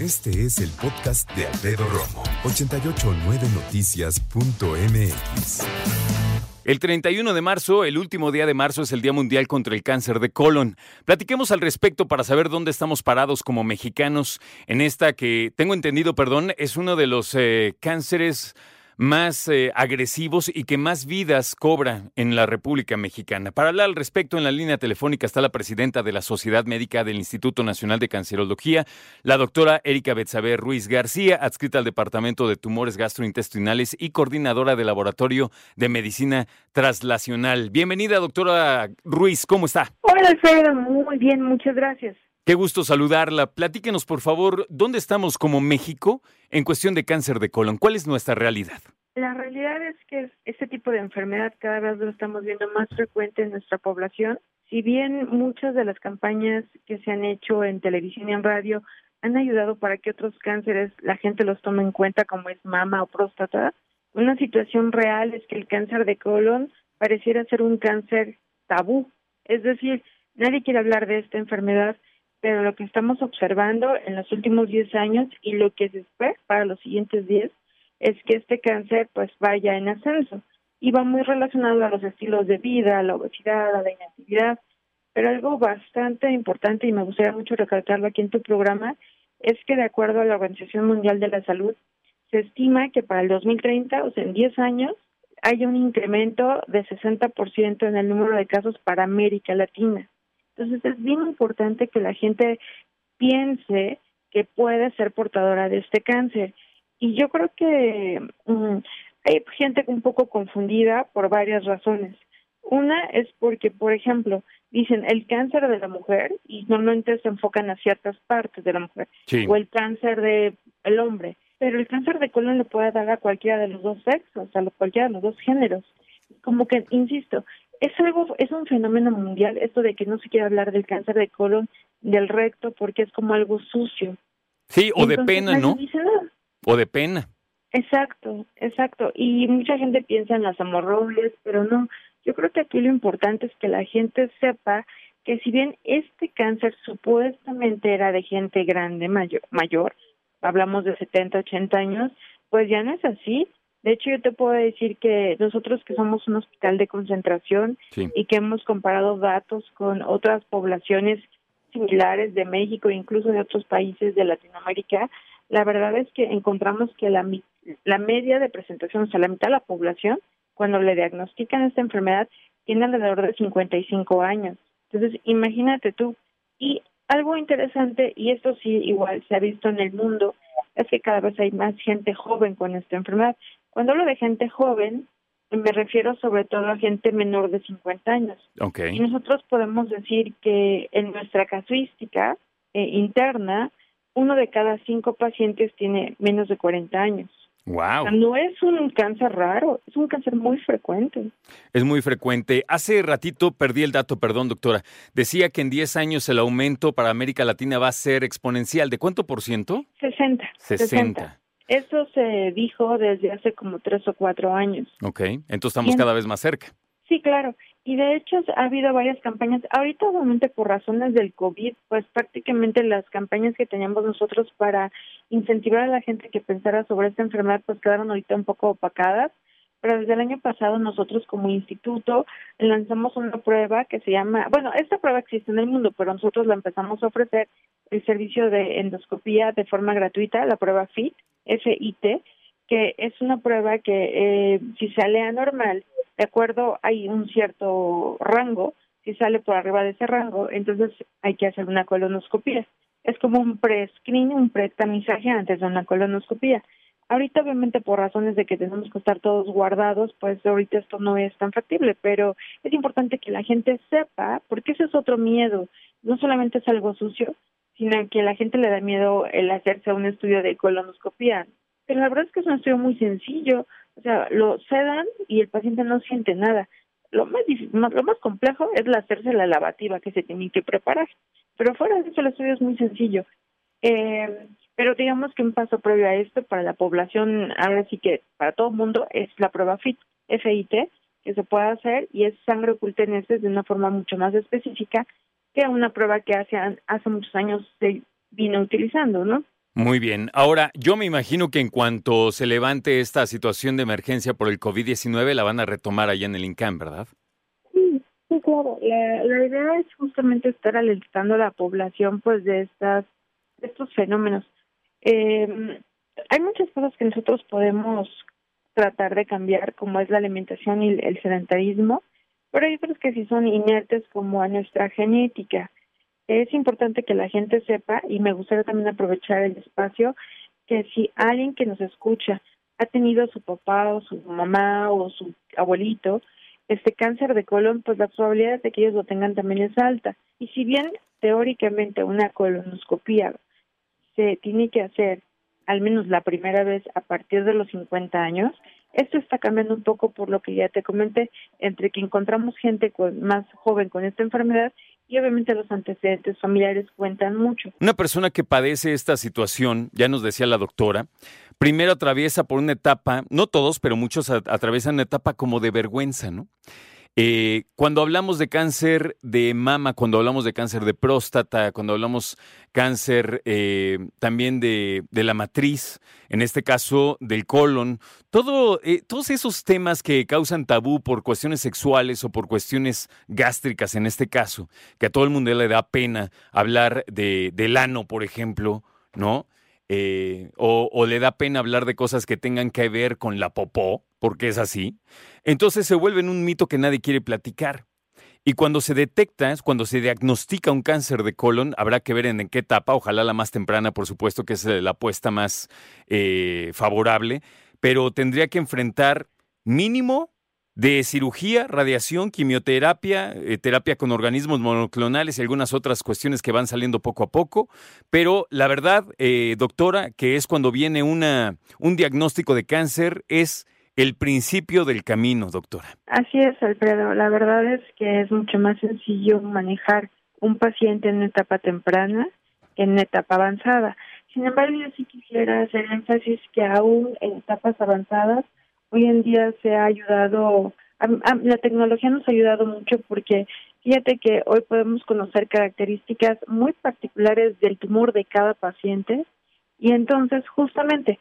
Este es el podcast de Alfredo Romo. 889noticias.mx. El 31 de marzo, el último día de marzo, es el Día Mundial contra el Cáncer de Colon. Platiquemos al respecto para saber dónde estamos parados como mexicanos en esta que, tengo entendido, perdón, es uno de los eh, cánceres más eh, agresivos y que más vidas cobra en la República Mexicana. Para hablar al respecto, en la línea telefónica está la presidenta de la Sociedad Médica del Instituto Nacional de Cancerología, la doctora Erika Betsabe Ruiz García, adscrita al Departamento de Tumores Gastrointestinales y coordinadora del Laboratorio de Medicina Translacional. Bienvenida, doctora Ruiz, ¿cómo está? Hola, Alfredo, muy bien, muchas gracias. Qué gusto saludarla. Platíquenos, por favor, ¿dónde estamos como México en cuestión de cáncer de colon? ¿Cuál es nuestra realidad? La realidad es que este tipo de enfermedad cada vez lo estamos viendo más frecuente en nuestra población. Si bien muchas de las campañas que se han hecho en televisión y en radio han ayudado para que otros cánceres la gente los tome en cuenta como es mama o próstata, una situación real es que el cáncer de colon pareciera ser un cáncer tabú. Es decir, nadie quiere hablar de esta enfermedad pero lo que estamos observando en los últimos 10 años y lo que se espera para los siguientes 10 es que este cáncer pues vaya en ascenso y va muy relacionado a los estilos de vida, a la obesidad, a la inactividad, pero algo bastante importante y me gustaría mucho recalcarlo aquí en tu programa es que de acuerdo a la Organización Mundial de la Salud se estima que para el 2030, o sea, en 10 años, haya un incremento de 60% en el número de casos para América Latina. Entonces es bien importante que la gente piense que puede ser portadora de este cáncer. Y yo creo que mm, hay gente un poco confundida por varias razones. Una es porque, por ejemplo, dicen el cáncer de la mujer y normalmente se enfocan a ciertas partes de la mujer o el cáncer de el hombre, pero el cáncer de colon le puede dar a cualquiera de los dos sexos, a cualquiera de los dos géneros. Como que, insisto, es algo, es un fenómeno mundial esto de que no se quiere hablar del cáncer de colon, del recto, porque es como algo sucio. Sí, o de pena, ¿no? O de pena. Exacto, exacto. Y mucha gente piensa en las hemorroides, pero no. Yo creo que aquí lo importante es que la gente sepa que si bien este cáncer supuestamente era de gente grande, mayor, mayor hablamos de 70, 80 años, pues ya no es así. De hecho, yo te puedo decir que nosotros que somos un hospital de concentración y que hemos comparado datos con otras poblaciones similares de México e incluso de otros países de Latinoamérica, la verdad es que encontramos que la, la media de presentación, o sea, la mitad de la población, cuando le diagnostican esta enfermedad, tiene alrededor de 55 años. Entonces, imagínate tú. Y algo interesante, y esto sí igual se ha visto en el mundo, es que cada vez hay más gente joven con esta enfermedad. Cuando hablo de gente joven, me refiero sobre todo a gente menor de 50 años. Okay. Y nosotros podemos decir que en nuestra casuística eh, interna, uno de cada cinco pacientes tiene menos de 40 años. Wow. no es un cáncer raro, es un cáncer muy frecuente. Es muy frecuente. Hace ratito perdí el dato, perdón, doctora. Decía que en 10 años el aumento para América Latina va a ser exponencial. ¿De cuánto por ciento? 60. 60. Eso se dijo desde hace como tres o cuatro años. Ok, entonces estamos cada vez más cerca. Sí, claro. Y de hecho ha habido varias campañas. Ahorita, obviamente, por razones del COVID, pues prácticamente las campañas que teníamos nosotros para incentivar a la gente que pensara sobre esta enfermedad, pues quedaron ahorita un poco opacadas. Pero desde el año pasado nosotros como instituto lanzamos una prueba que se llama, bueno, esta prueba existe en el mundo, pero nosotros la empezamos a ofrecer el servicio de endoscopía de forma gratuita, la prueba FIT, FIT, que es una prueba que eh, si sale anormal, de acuerdo, hay un cierto rango, si sale por arriba de ese rango, entonces hay que hacer una colonoscopia. Es como un pre-screen, un pre-tamizaje antes de una colonoscopia. Ahorita, obviamente, por razones de que tenemos que estar todos guardados, pues ahorita esto no es tan factible, pero es importante que la gente sepa, porque ese es otro miedo. No solamente es algo sucio, sino que la gente le da miedo el hacerse un estudio de colonoscopia. Pero la verdad es que es un estudio muy sencillo, o sea, lo sedan y el paciente no siente nada. Lo más, lo más complejo es la hacerse la lavativa que se tiene que preparar. Pero fuera de eso, el estudio es muy sencillo. Eh, pero digamos que un paso previo a esto para la población, ahora sí que para todo el mundo, es la prueba FIT, FIT, que se puede hacer y es sangre oculta en de una forma mucho más específica que una prueba que hace, hace muchos años se vino utilizando, ¿no? Muy bien. Ahora, yo me imagino que en cuanto se levante esta situación de emergencia por el COVID-19, la van a retomar allá en el INCAM, ¿verdad? Sí, sí, claro. La, la idea es justamente estar alentando a la población pues de estas estos fenómenos. Eh, hay muchas cosas que nosotros podemos tratar de cambiar, como es la alimentación y el sedentarismo, pero hay otras que sí son inertes como a nuestra genética. Es importante que la gente sepa, y me gustaría también aprovechar el espacio, que si alguien que nos escucha ha tenido su papá o su mamá o su abuelito este cáncer de colon, pues la probabilidad de que ellos lo tengan también es alta. Y si bien teóricamente una colonoscopía se tiene que hacer al menos la primera vez a partir de los 50 años. Esto está cambiando un poco por lo que ya te comenté, entre que encontramos gente más joven con esta enfermedad y obviamente los antecedentes familiares cuentan mucho. Una persona que padece esta situación, ya nos decía la doctora, primero atraviesa por una etapa, no todos, pero muchos atraviesan una etapa como de vergüenza, ¿no? Eh, cuando hablamos de cáncer de mama, cuando hablamos de cáncer de próstata, cuando hablamos cáncer eh, también de, la matriz, en este caso del colon, todo, eh, todos esos temas que causan tabú por cuestiones sexuales o por cuestiones gástricas en este caso, que a todo el mundo le da pena hablar de, del ano, por ejemplo, ¿no? O, le da pena hablar de cosas que tengan que ver con la popó, porque es así, entonces se vuelven un mito que nadie quiere platicar. Y cuando se detecta, cuando se diagnostica un cáncer de colon, habrá que ver en, qué etapa, ojalá la más temprana, por supuesto, que es eh, la apuesta más eh, favorable, pero tendría que enfrentar mínimo de cirugía, radiación, quimioterapia, eh, terapia con organismos monoclonales y algunas otras cuestiones que van saliendo poco a poco. Pero la verdad, doctora, que es cuando viene una, un diagnóstico de cáncer, es el principio del camino, doctora. Así es, Alfredo. La verdad es que es mucho más sencillo manejar un paciente en una etapa temprana que en una etapa avanzada. Sin embargo, yo sí quisiera hacer énfasis que aún en etapas avanzadas hoy en día se ha ayudado, la tecnología nos ha ayudado mucho porque fíjate que hoy podemos conocer características muy particulares del tumor de cada paciente y entonces justamente,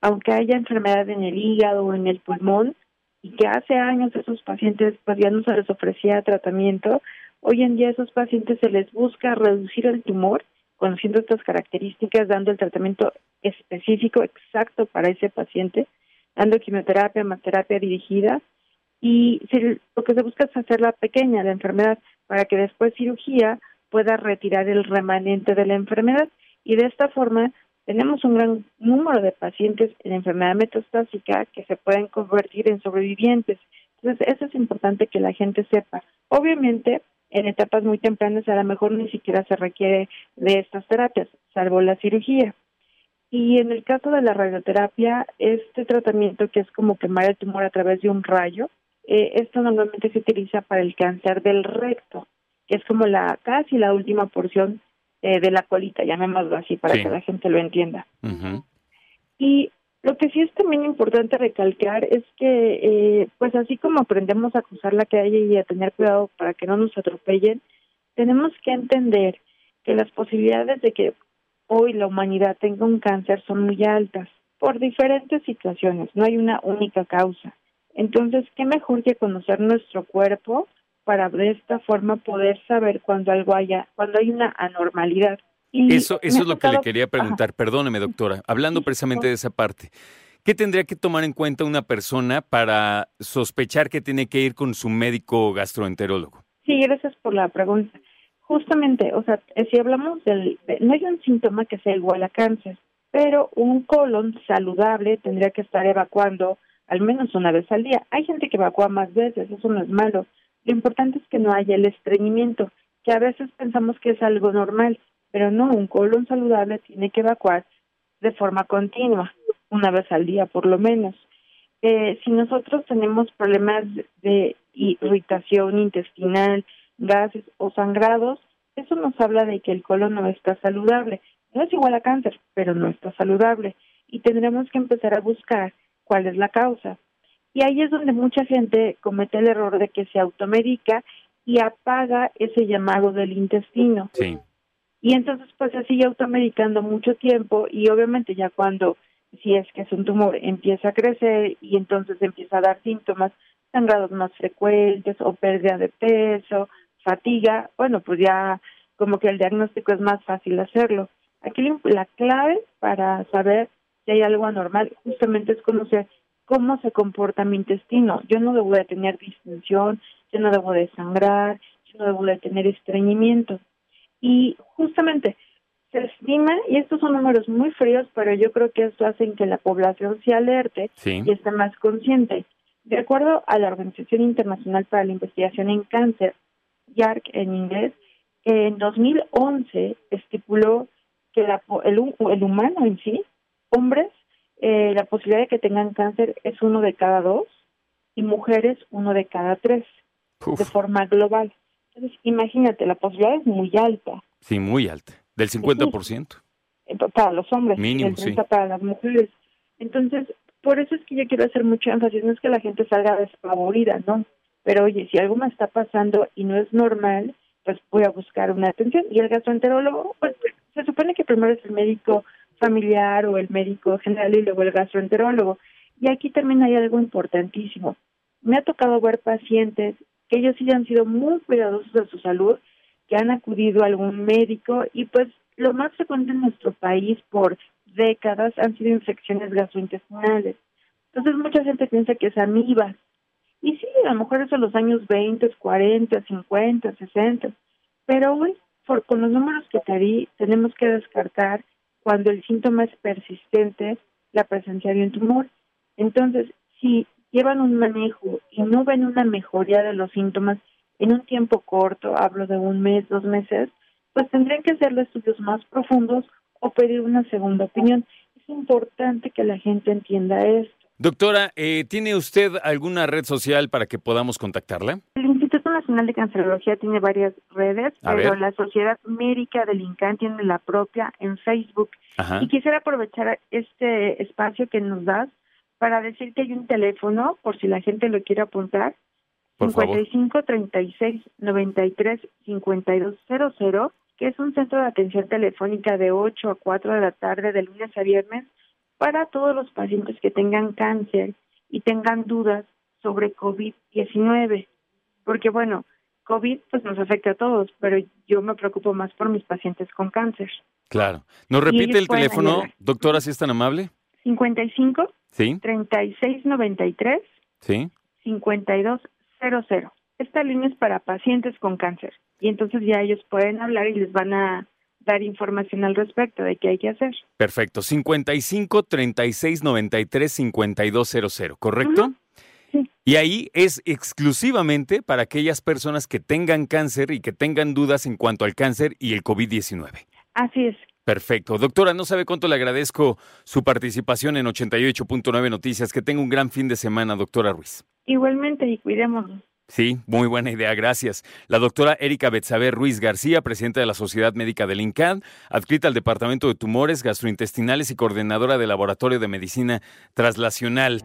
aunque haya enfermedad en el hígado o en el pulmón y que hace años esos pacientes pues ya no se les ofrecía tratamiento, hoy en día a esos pacientes se les busca reducir el tumor conociendo estas características, dando el tratamiento específico exacto para ese paciente dando quimioterapia, más terapia dirigida y lo que se busca es hacerla pequeña la enfermedad para que después cirugía pueda retirar el remanente de la enfermedad. Y de esta forma tenemos un gran número de pacientes en enfermedad metastásica que se pueden convertir en sobrevivientes. Entonces, eso es importante que la gente sepa. Obviamente, en etapas muy tempranas a lo mejor ni siquiera se requiere de estas terapias, salvo la cirugía. Y en el caso de la radioterapia, este tratamiento que es como quemar el tumor a través de un rayo, eh, esto normalmente se utiliza para el cáncer del recto, que es como la casi la última porción eh, de la colita, llamémoslo así, para que la gente lo entienda. Y lo que sí es también importante recalcar es que, eh, pues así como aprendemos a cruzar la calle y a tener cuidado para que no nos atropellen, tenemos que entender que las posibilidades de que hoy la humanidad tenga un cáncer son muy altas por diferentes situaciones, no hay una única causa. Entonces, ¿qué mejor que conocer nuestro cuerpo para de esta forma poder saber cuando algo haya, cuando hay una anormalidad? Y eso eso es lo que le quería preguntar, perdóneme doctora, hablando precisamente de esa parte. ¿Qué tendría que tomar en cuenta una persona para sospechar que tiene que ir con su médico gastroenterólogo? Sí, gracias por la pregunta. Justamente, o sea, eh, si hablamos del, no hay un síntoma que sea igual a cáncer, pero un colon saludable tendría que estar evacuando al menos una vez al día. Hay gente que evacúa más veces, eso no es malo. Lo importante es que no haya el estreñimiento, que a veces pensamos que es algo normal, pero no, un colon saludable tiene que evacuar de forma continua, una vez al día por lo menos. Eh, si nosotros tenemos problemas de irritación intestinal, gases o sangrados, eso nos habla de que el colon no está saludable. No es igual a cáncer, pero no está saludable. Y tendremos que empezar a buscar cuál es la causa. Y ahí es donde mucha gente comete el error de que se automedica y apaga ese llamado del intestino. Sí. Y entonces pues se sigue automedicando mucho tiempo y obviamente ya cuando, si es que es un tumor, empieza a crecer y entonces empieza a dar síntomas, sangrados más frecuentes o pérdida de peso, fatiga, bueno, pues ya como que el diagnóstico es más fácil hacerlo. Aquí la clave para saber si hay algo anormal justamente es conocer cómo se comporta mi intestino. Yo no debo de tener distinción, yo no debo de sangrar, yo no debo de tener estreñimiento. Y justamente se estima, y estos son números muy fríos, pero yo creo que esto hace que la población se alerte y esté más consciente. De acuerdo a la Organización Internacional para la Investigación en Cáncer, YARC en inglés, en 2011 estipuló que la, el, el humano en sí, hombres, eh, la posibilidad de que tengan cáncer es uno de cada dos y mujeres uno de cada tres, de forma global. Entonces, imagínate, la posibilidad es muy alta. Sí, muy alta, del 50%. Eh, para los hombres, Mínimo, sí. para las mujeres. Entonces, por eso es que yo quiero hacer mucho énfasis, no es que la gente salga desfavorida, ¿no? Pero oye, si algo me está pasando y no es normal, pues voy a buscar una atención. Y el gastroenterólogo, pues se supone que primero es el médico familiar o el médico general y luego el gastroenterólogo. Y aquí también hay algo importantísimo. Me ha tocado ver pacientes que ellos sí han sido muy cuidadosos de su salud, que han acudido a algún médico y pues lo más frecuente en nuestro país por décadas han sido infecciones gastrointestinales. Entonces mucha gente piensa que es amibas. Y sí, a lo mejor eso en los años 20, 40, 50, 60. Pero hoy, por, con los números que te di, tenemos que descartar cuando el síntoma es persistente la presencia de un tumor. Entonces, si llevan un manejo y no ven una mejoría de los síntomas en un tiempo corto, hablo de un mes, dos meses, pues tendrían que hacerle estudios más profundos o pedir una segunda opinión. Es importante que la gente entienda esto. Doctora, eh, ¿tiene usted alguna red social para que podamos contactarla? El Instituto Nacional de Cancerología tiene varias redes, pero la Sociedad Médica del INCAN tiene la propia en Facebook. Y quisiera aprovechar este espacio que nos das para decir que hay un teléfono, por si la gente lo quiere apuntar, por 55 36 93 52 00 que es un centro de atención telefónica de 8 a 4 de la tarde de lunes a viernes para todos los pacientes que tengan cáncer y tengan dudas sobre COVID-19. Porque bueno, COVID pues nos afecta a todos, pero yo me preocupo más por mis pacientes con cáncer. Claro. ¿Nos repite el teléfono, doctora, si es tan amable? 55 ¿Sí? 3693 ¿Sí? 5200. Esta línea es para pacientes con cáncer y entonces ya ellos pueden hablar y les van a dar información al respecto de qué hay que hacer. Perfecto. 55 36 93 5200, ¿correcto? Sí. Y ahí es exclusivamente para aquellas personas que tengan cáncer y que tengan dudas en cuanto al cáncer y el COVID-19. Así es. Perfecto. Doctora, no sabe cuánto le agradezco su participación en 88.9 Noticias. Que tenga un gran fin de semana, doctora Ruiz. Igualmente y cuidémonos. Sí, muy buena idea, gracias. La doctora Erika Betsabe Ruiz García, presidenta de la Sociedad Médica del INCAD, adscrita al Departamento de Tumores Gastrointestinales y coordinadora del Laboratorio de Medicina Translacional.